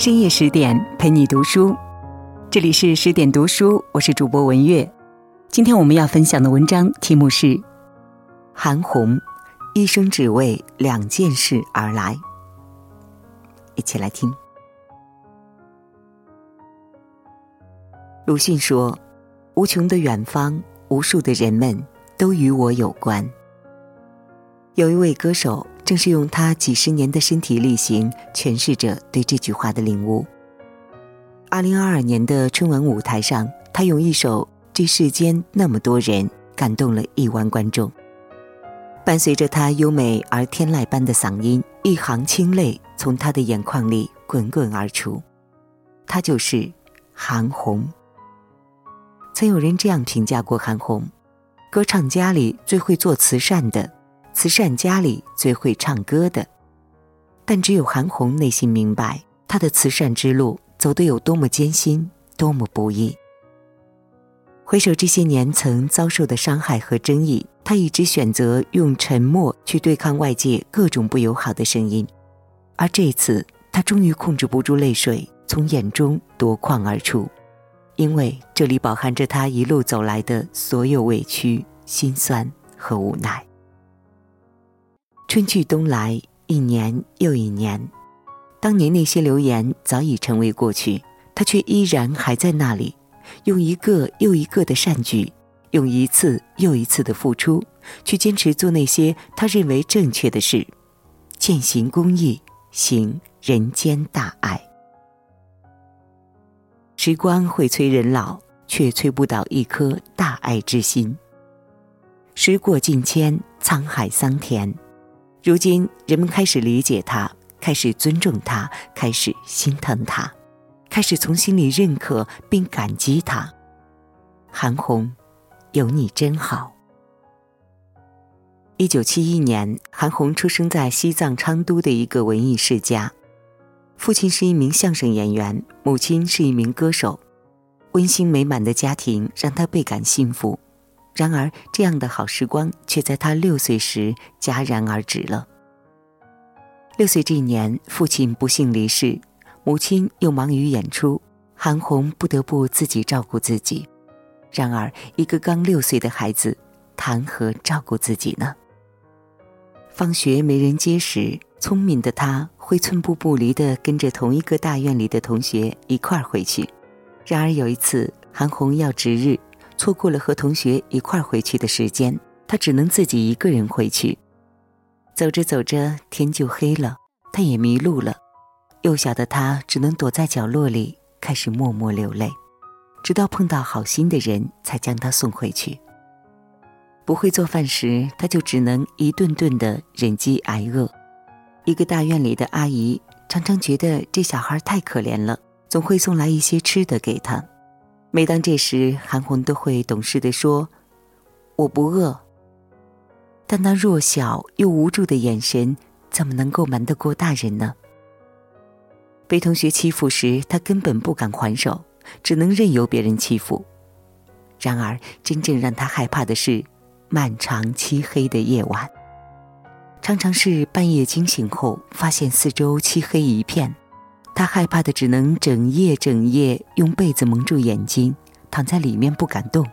深夜十点陪你读书，这里是十点读书，我是主播文月。今天我们要分享的文章题目是《韩红一生只为两件事而来》，一起来听。鲁迅说：“无穷的远方，无数的人们，都与我有关。”有一位歌手。正是用他几十年的身体力行诠释着对这句话的领悟。二零二二年的春晚舞台上，他用一首《这世间那么多人》感动了亿万观众。伴随着他优美而天籁般的嗓音，一行清泪从他的眼眶里滚滚而出。他就是韩红。曾有人这样评价过韩红：歌唱家里最会做慈善的。慈善家里最会唱歌的，但只有韩红内心明白，她的慈善之路走得有多么艰辛，多么不易。回首这些年曾遭受的伤害和争议，她一直选择用沉默去对抗外界各种不友好的声音，而这次，她终于控制不住泪水从眼中夺眶而出，因为这里饱含着她一路走来的所有委屈、心酸和无奈。春去冬来，一年又一年，当年那些流言早已成为过去，他却依然还在那里，用一个又一个的善举，用一次又一次的付出，去坚持做那些他认为正确的事，践行公益，行人间大爱。时光会催人老，却催不倒一颗大爱之心。时过境迁，沧海桑田。如今，人们开始理解他，开始尊重他，开始心疼他，开始从心里认可并感激他。韩红，有你真好。一九七一年，韩红出生在西藏昌都的一个文艺世家，父亲是一名相声演员，母亲是一名歌手，温馨美满的家庭让他倍感幸福。然而，这样的好时光却在他六岁时戛然而止了。六岁这一年，父亲不幸离世，母亲又忙于演出，韩红不得不自己照顾自己。然而，一个刚六岁的孩子，谈何照顾自己呢？放学没人接时，聪明的他会寸步不离地跟着同一个大院里的同学一块儿回去。然而有一次，韩红要值日。错过了和同学一块回去的时间，他只能自己一个人回去。走着走着，天就黑了，他也迷路了。幼小的他只能躲在角落里，开始默默流泪，直到碰到好心的人，才将他送回去。不会做饭时，他就只能一顿顿的忍饥挨饿。一个大院里的阿姨常常觉得这小孩太可怜了，总会送来一些吃的给他。每当这时，韩红都会懂事地说：“我不饿。”但那弱小又无助的眼神，怎么能够瞒得过大人呢？被同学欺负时，他根本不敢还手，只能任由别人欺负。然而，真正让他害怕的是漫长漆黑的夜晚，常常是半夜惊醒后，发现四周漆黑一片。他害怕的只能整夜整夜用被子蒙住眼睛，躺在里面不敢动。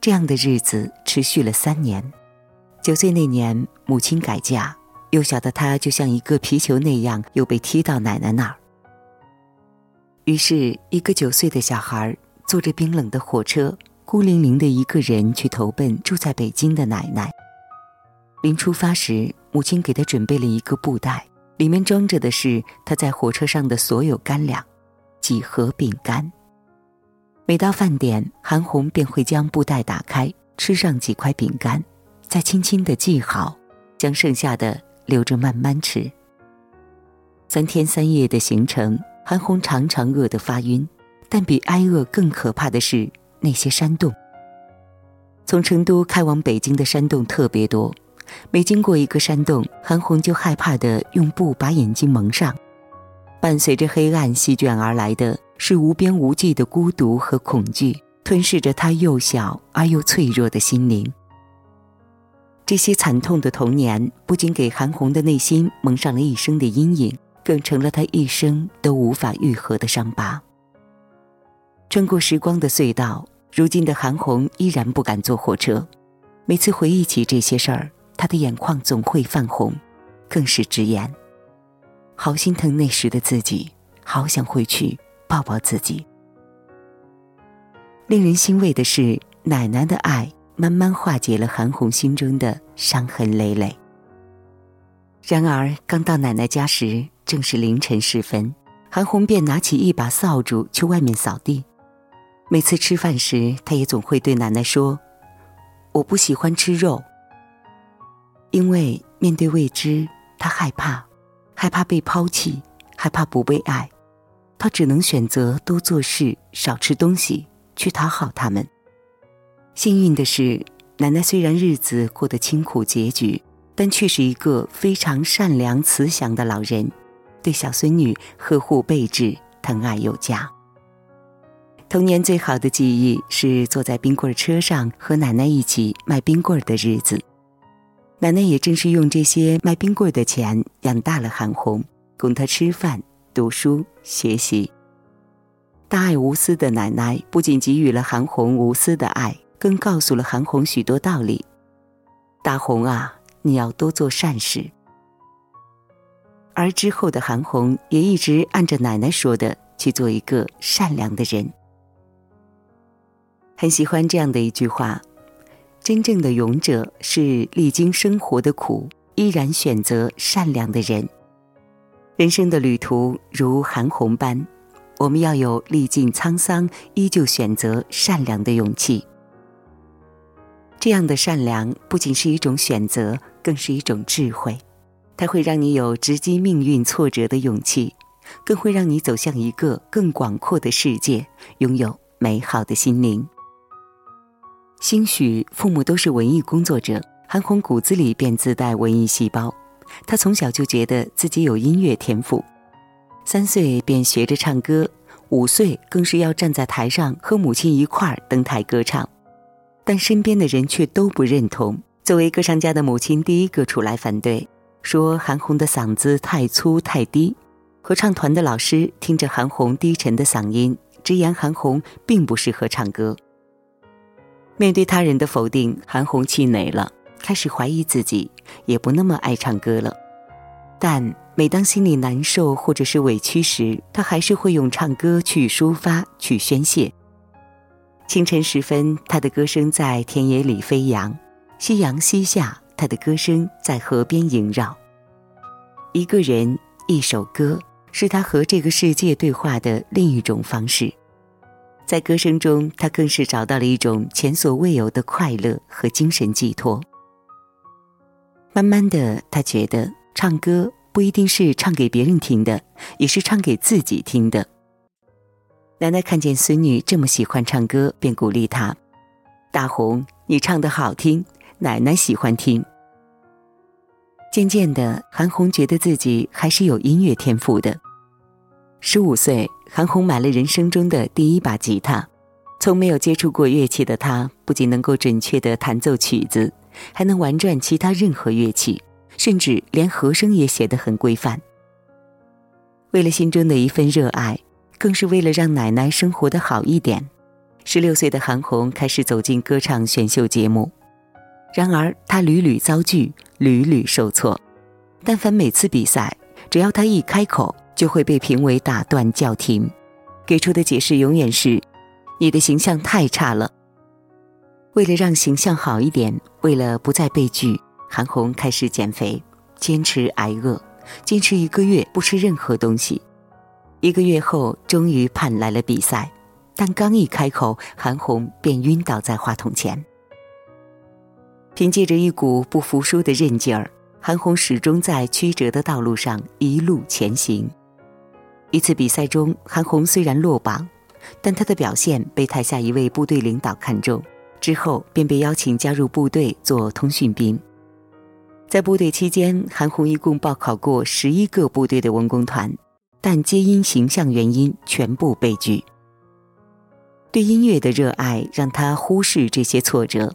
这样的日子持续了三年。九岁那年，母亲改嫁，幼小的他就像一个皮球那样，又被踢到奶奶那儿。于是，一个九岁的小孩坐着冰冷的火车，孤零零的一个人去投奔住在北京的奶奶。临出发时，母亲给他准备了一个布袋。里面装着的是他在火车上的所有干粮，几盒饼干。每到饭点，韩红便会将布袋打开，吃上几块饼干，再轻轻的系好，将剩下的留着慢慢吃。三天三夜的行程，韩红常常饿得发晕，但比挨饿更可怕的是那些山洞。从成都开往北京的山洞特别多。每经过一个山洞，韩红就害怕的用布把眼睛蒙上。伴随着黑暗席卷而来的是无边无际的孤独和恐惧，吞噬着她幼小而又脆弱的心灵。这些惨痛的童年不仅给韩红的内心蒙上了一生的阴影，更成了他一生都无法愈合的伤疤。穿过时光的隧道，如今的韩红依然不敢坐火车。每次回忆起这些事儿，他的眼眶总会泛红，更是直言：“好心疼那时的自己，好想回去抱抱自己。”令人欣慰的是，奶奶的爱慢慢化解了韩红心中的伤痕累累。然而，刚到奶奶家时，正是凌晨时分，韩红便拿起一把扫帚去外面扫地。每次吃饭时，他也总会对奶奶说：“我不喜欢吃肉。”因为面对未知，她害怕，害怕被抛弃，害怕不被爱，她只能选择多做事，少吃东西。去讨好他们。幸运的是，奶奶虽然日子过得清苦拮据，但却是一个非常善良慈祥的老人，对小孙女呵护备至，疼爱有加。童年最好的记忆是坐在冰棍车上和奶奶一起卖冰棍的日子。奶奶也正是用这些卖冰棍的钱养大了韩红，供她吃饭、读书、学习。大爱无私的奶奶不仅给予了韩红无私的爱，更告诉了韩红许多道理。大红啊，你要多做善事。而之后的韩红也一直按着奶奶说的去做一个善良的人。很喜欢这样的一句话：真正的勇者是历经生活的苦，依然选择善良的人。人生的旅途如韩红般。我们要有历尽沧桑依旧选择善良的勇气。这样的善良不仅是一种选择，更是一种智慧。它会让你有直击命运挫折的勇气，更会让你走向一个更广阔的世界，拥有美好的心灵。兴许父母都是文艺工作者，韩红骨子里便自带文艺细胞。他从小就觉得自己有音乐天赋。三岁便学着唱歌，五岁更是要站在台上和母亲一块儿登台歌唱，但身边的人却都不认同。作为歌唱家的母亲，第一个出来反对，说韩红的嗓子太粗太低。合唱团的老师听着韩红低沉的嗓音，直言韩红并不适合唱歌。面对他人的否定，韩红气馁了，开始怀疑自己，也不那么爱唱歌了。但每当心里难受或者是委屈时，他还是会用唱歌去抒发、去宣泄。清晨时分，他的歌声在田野里飞扬；夕阳西下，他的歌声在河边萦绕。一个人，一首歌，是他和这个世界对话的另一种方式。在歌声中，他更是找到了一种前所未有的快乐和精神寄托。慢慢的，他觉得。唱歌不一定是唱给别人听的，也是唱给自己听的。奶奶看见孙女这么喜欢唱歌，便鼓励她：“大红，你唱的好听，奶奶喜欢听。”渐渐的，韩红觉得自己还是有音乐天赋的。十五岁，韩红买了人生中的第一把吉他。从没有接触过乐器的她，不仅能够准确的弹奏曲子，还能玩转其他任何乐器。甚至连和声也写得很规范。为了心中的一份热爱，更是为了让奶奶生活的好一点，十六岁的韩红开始走进歌唱选秀节目。然而，她屡屡遭拒，屡屡受挫。但凡每次比赛，只要她一开口，就会被评委打断叫停，给出的解释永远是：“你的形象太差了。”为了让形象好一点，为了不再被拒。韩红开始减肥，坚持挨饿，坚持一个月不吃任何东西。一个月后，终于盼来了比赛，但刚一开口，韩红便晕倒在话筒前。凭借着一股不服输的韧劲儿，韩红始终在曲折的道路上一路前行。一次比赛中，韩红虽然落榜，但她的表现被台下一位部队领导看中，之后便被邀请加入部队做通讯兵。在部队期间，韩红一共报考过十一个部队的文工团，但皆因形象原因全部被拒。对音乐的热爱让他忽视这些挫折，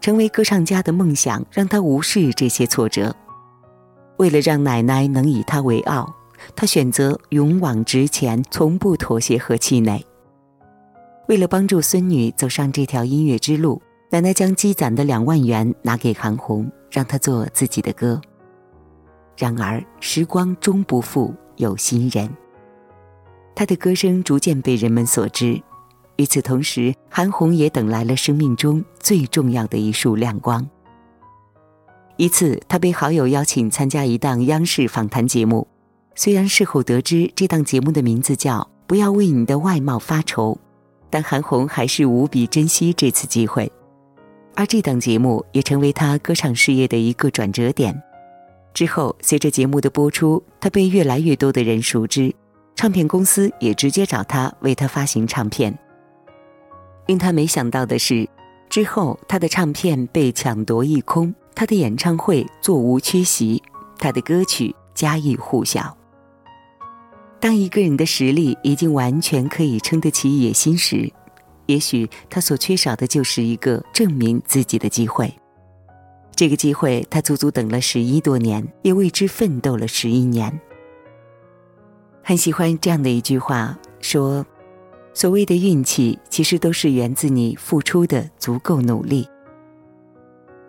成为歌唱家的梦想让他无视这些挫折。为了让奶奶能以他为傲，他选择勇往直前，从不妥协和气馁。为了帮助孙女走上这条音乐之路，奶奶将积攒的两万元拿给韩红，让她做自己的歌。然而，时光终不负有心人，她的歌声逐渐被人们所知。与此同时，韩红也等来了生命中最重要的一束亮光。一次，她被好友邀请参加一档央视访谈节目，虽然事后得知这档节目的名字叫《不要为你的外貌发愁》。但韩红还是无比珍惜这次机会，而这档节目也成为她歌唱事业的一个转折点。之后，随着节目的播出，她被越来越多的人熟知，唱片公司也直接找她为她发行唱片。令她没想到的是，之后她的唱片被抢夺一空，她的演唱会座无缺席，她的歌曲家喻户晓。当一个人的实力已经完全可以撑得起野心时，也许他所缺少的就是一个证明自己的机会。这个机会，他足足等了十一多年，也为之奋斗了十一年。很喜欢这样的一句话，说：“所谓的运气，其实都是源自你付出的足够努力。”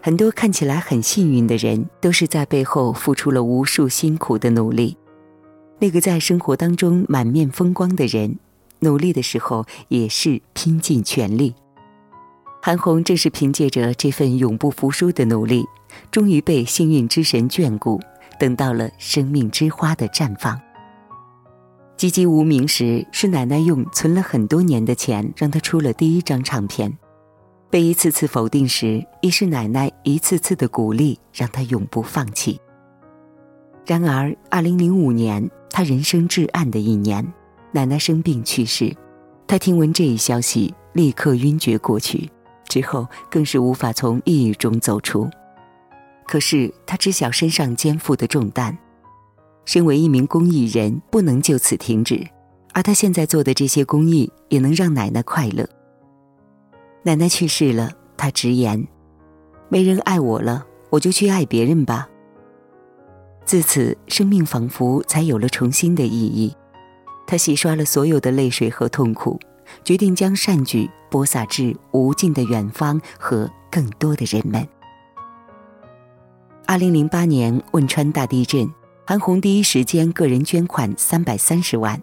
很多看起来很幸运的人，都是在背后付出了无数辛苦的努力。那个在生活当中满面风光的人，努力的时候也是拼尽全力。韩红正是凭借着这份永不服输的努力，终于被幸运之神眷顾，等到了生命之花的绽放。籍籍无名时，是奶奶用存了很多年的钱让她出了第一张唱片；被一次次否定时，也是奶奶一次次的鼓励让她永不放弃。然而，二零零五年。他人生至暗的一年，奶奶生病去世，他听闻这一消息，立刻晕厥过去，之后更是无法从抑郁中走出。可是他知晓身上肩负的重担，身为一名公益人，不能就此停止，而他现在做的这些公益，也能让奶奶快乐。奶奶去世了，他直言：“没人爱我了，我就去爱别人吧。”自此，生命仿佛才有了重新的意义。他洗刷了所有的泪水和痛苦，决定将善举播撒至无尽的远方和更多的人们。二零零八年汶川大地震，韩红第一时间个人捐款三百三十万，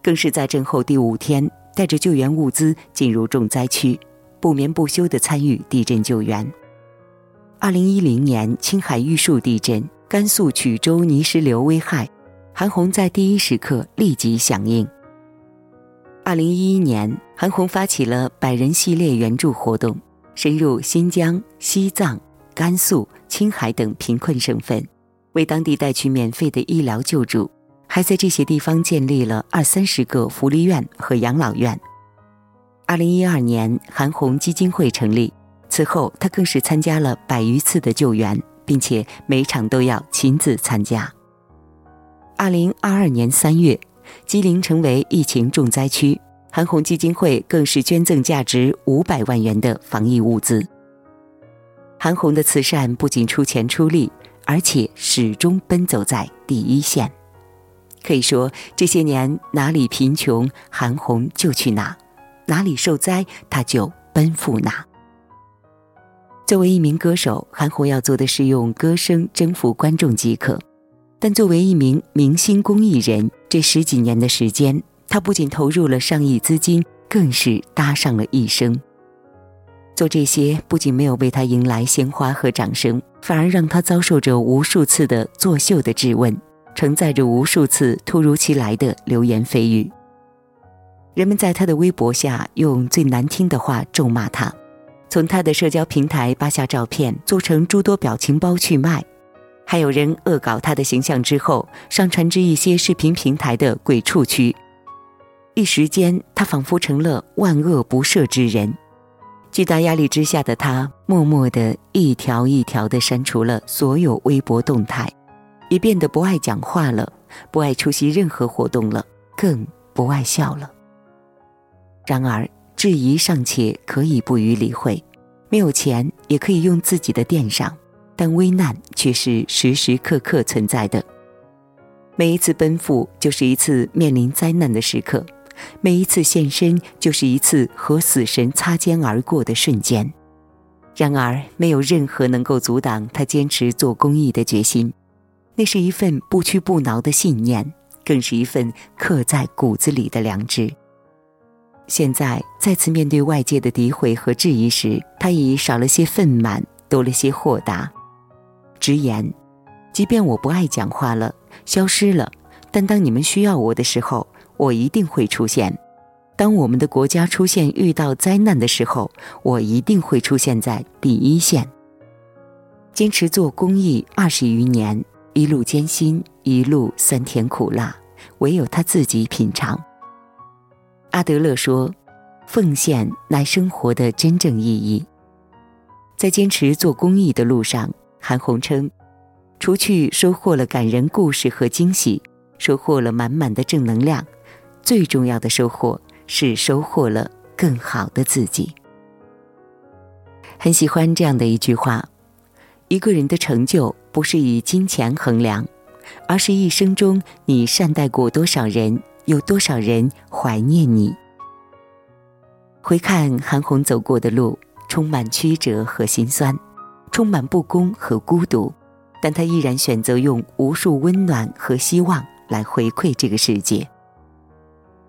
更是在震后第五天带着救援物资进入重灾区，不眠不休地参与地震救援。二零一零年青海玉树地震。甘肃曲周泥石流危害，韩红在第一时刻立即响应。二零一一年，韩红发起了百人系列援助活动，深入新疆、西藏、甘肃、青海等贫困省份，为当地带去免费的医疗救助，还在这些地方建立了二三十个福利院和养老院。二零一二年，韩红基金会成立，此后她更是参加了百余次的救援。并且每场都要亲自参加。二零二二年三月，吉林成为疫情重灾区，韩红基金会更是捐赠价值五百万元的防疫物资。韩红的慈善不仅出钱出力，而且始终奔走在第一线。可以说，这些年哪里贫穷，韩红就去哪；哪里受灾，他就奔赴哪。作为一名歌手，韩红要做的是用歌声征服观众即可。但作为一名明星公益人，这十几年的时间，他不仅投入了上亿资金，更是搭上了一生。做这些不仅没有为他迎来鲜花和掌声，反而让他遭受着无数次的作秀的质问，承载着无数次突如其来的流言蜚语。人们在他的微博下用最难听的话咒骂他。从他的社交平台扒下照片，做成诸多表情包去卖；还有人恶搞他的形象之后，上传至一些视频平台的鬼畜区。一时间，他仿佛成了万恶不赦之人。巨大压力之下的他，默默的一条一条的删除了所有微博动态，也变得不爱讲话了，不爱出席任何活动了，更不爱笑了。然而。质疑尚且可以不予理会，没有钱也可以用自己的垫上，但危难却是时时刻刻存在的。每一次奔赴就是一次面临灾难的时刻，每一次现身就是一次和死神擦肩而过的瞬间。然而，没有任何能够阻挡他坚持做公益的决心。那是一份不屈不挠的信念，更是一份刻在骨子里的良知。现在再次面对外界的诋毁和质疑时，他已少了些愤满，多了些豁达。直言，即便我不爱讲话了，消失了，但当你们需要我的时候，我一定会出现。当我们的国家出现遇到灾难的时候，我一定会出现在第一线。坚持做公益二十余年，一路艰辛，一路酸甜苦辣，唯有他自己品尝。阿德勒说：“奉献乃生活的真正意义。”在坚持做公益的路上，韩红称，除去收获了感人故事和惊喜，收获了满满的正能量，最重要的收获。是收获了更好的自己。很喜欢这样的一句话：一个人的成就不是以金钱衡量，而是一生中你善待过多少人，有多少人怀念你。回看韩红走过的路，充满曲折和心酸，充满不公和孤独，但她依然选择用无数温暖和希望来回馈这个世界。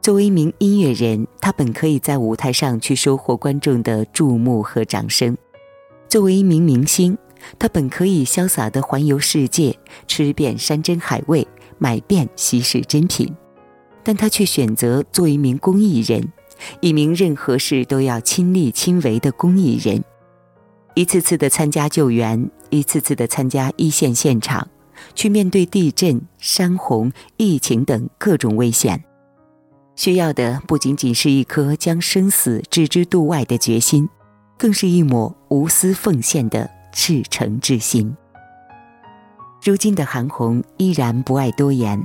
作为一名音乐人，他本可以在舞台上去收获观众的注目和掌声；作为一名明星，他本可以潇洒地环游世界，吃遍山珍海味，买遍稀世珍品。但他却选择做一名公益人，一名任何事都要亲力亲为的公益人，一次次的参加救援，一次次的参加一线现场，去面对地震、山洪、疫情等各种危险。需要的不仅仅是一颗将生死置之度外的决心，更是一抹无私奉献的赤诚之心。如今的韩红依然不爱多言，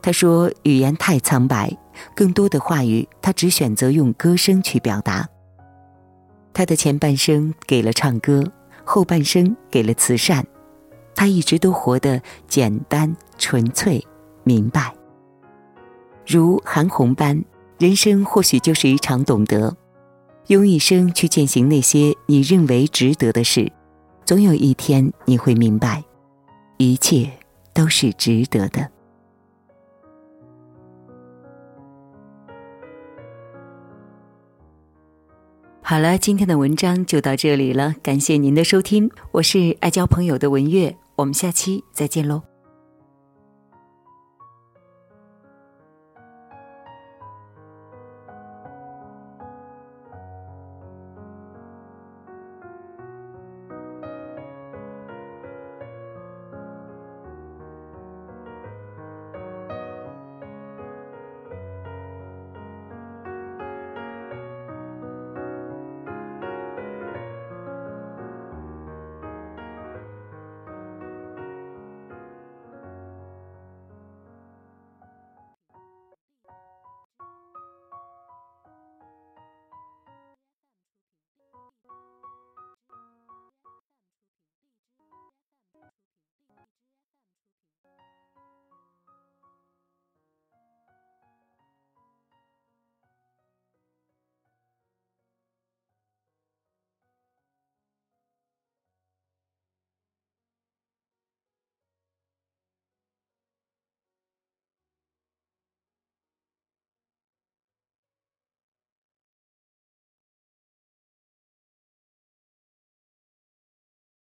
他说语言太苍白，更多的话语他只选择用歌声去表达。他的前半生给了唱歌，后半生给了慈善，他一直都活得简单、纯粹、明白。如韩红般，人生或许就是一场懂得，用一生去践行那些你认为值得的事，总有一天你会明白，一切都是值得的。好了，今天的文章就到这里了，感谢您的收听，我是爱交朋友的文月，我们下期再见喽。